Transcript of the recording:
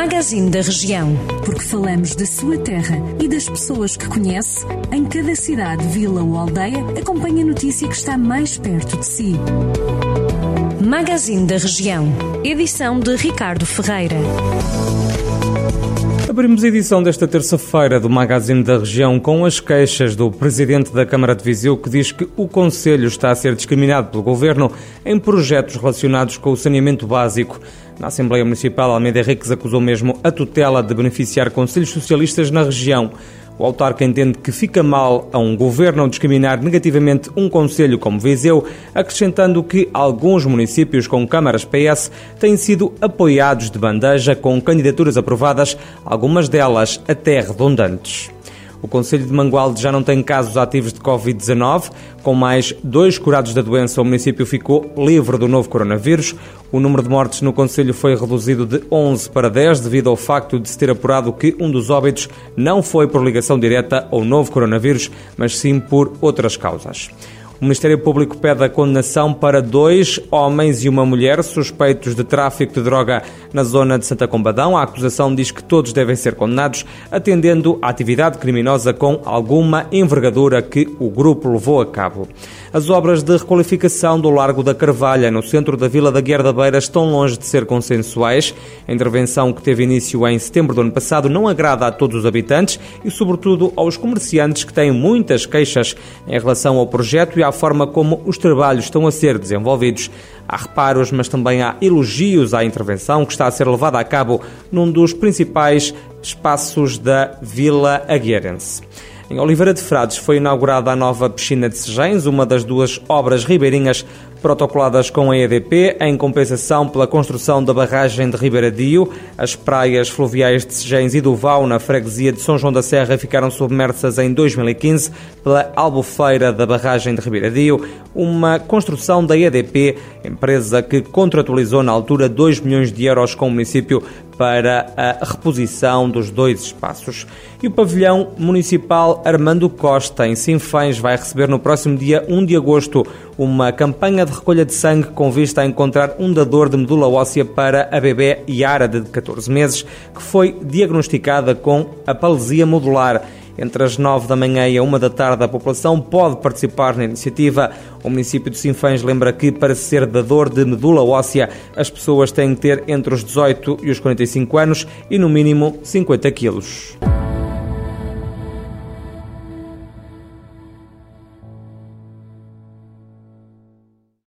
Magazine da Região. Porque falamos da sua terra e das pessoas que conhece, em cada cidade, vila ou aldeia, acompanhe a notícia que está mais perto de si. Magazine da Região. Edição de Ricardo Ferreira. Abrimos a edição desta terça-feira do Magazine da Região com as queixas do Presidente da Câmara de Viseu que diz que o Conselho está a ser discriminado pelo Governo em projetos relacionados com o saneamento básico. Na Assembleia Municipal, Almeida Henriques acusou mesmo a tutela de beneficiar conselhos socialistas na região. O autarca entende que fica mal a um governo discriminar negativamente um conselho como Viseu, acrescentando que alguns municípios com câmaras PS têm sido apoiados de bandeja com candidaturas aprovadas, algumas delas até redundantes. O Conselho de Mangualde já não tem casos ativos de Covid-19. Com mais dois curados da doença, o município ficou livre do novo coronavírus. O número de mortes no Conselho foi reduzido de 11 para 10 devido ao facto de se ter apurado que um dos óbitos não foi por ligação direta ao novo coronavírus, mas sim por outras causas. O Ministério Público pede a condenação para dois homens e uma mulher suspeitos de tráfico de droga na zona de Santa Combadão. A acusação diz que todos devem ser condenados, atendendo à atividade criminosa com alguma envergadura que o grupo levou a cabo. As obras de requalificação do Largo da Carvalha, no centro da Vila da Guerra da Beira, estão longe de ser consensuais. A intervenção que teve início em setembro do ano passado não agrada a todos os habitantes e, sobretudo, aos comerciantes que têm muitas queixas em relação ao projeto e à forma como os trabalhos estão a ser desenvolvidos. Há reparos, mas também há elogios à intervenção que está a ser levada a cabo num dos principais espaços da Vila Agueirense. Em Oliveira de Frades foi inaugurada a nova piscina de Sejães, uma das duas obras ribeirinhas protocoladas com a EDP em compensação pela construção da barragem de Ribeiradio. As praias fluviais de Sejens e do Val, na freguesia de São João da Serra, ficaram submersas em 2015 pela albufeira da barragem de Ribeiradio, uma construção da EDP, empresa que contratualizou na altura 2 milhões de euros com o município para a reposição dos dois espaços. E o pavilhão municipal Armando Costa, em Sinfãs, vai receber no próximo dia 1 de agosto uma campanha de recolha de sangue com vista a encontrar um dador de medula óssea para a bebê Yara, de 14 meses, que foi diagnosticada com apalesia modular. Entre as 9 da manhã e a 1 da tarde, a população pode participar na iniciativa. O município de Sinfãs lembra que, para ser dador de medula óssea, as pessoas têm que ter entre os 18 e os 45 anos e, no mínimo, 50 quilos.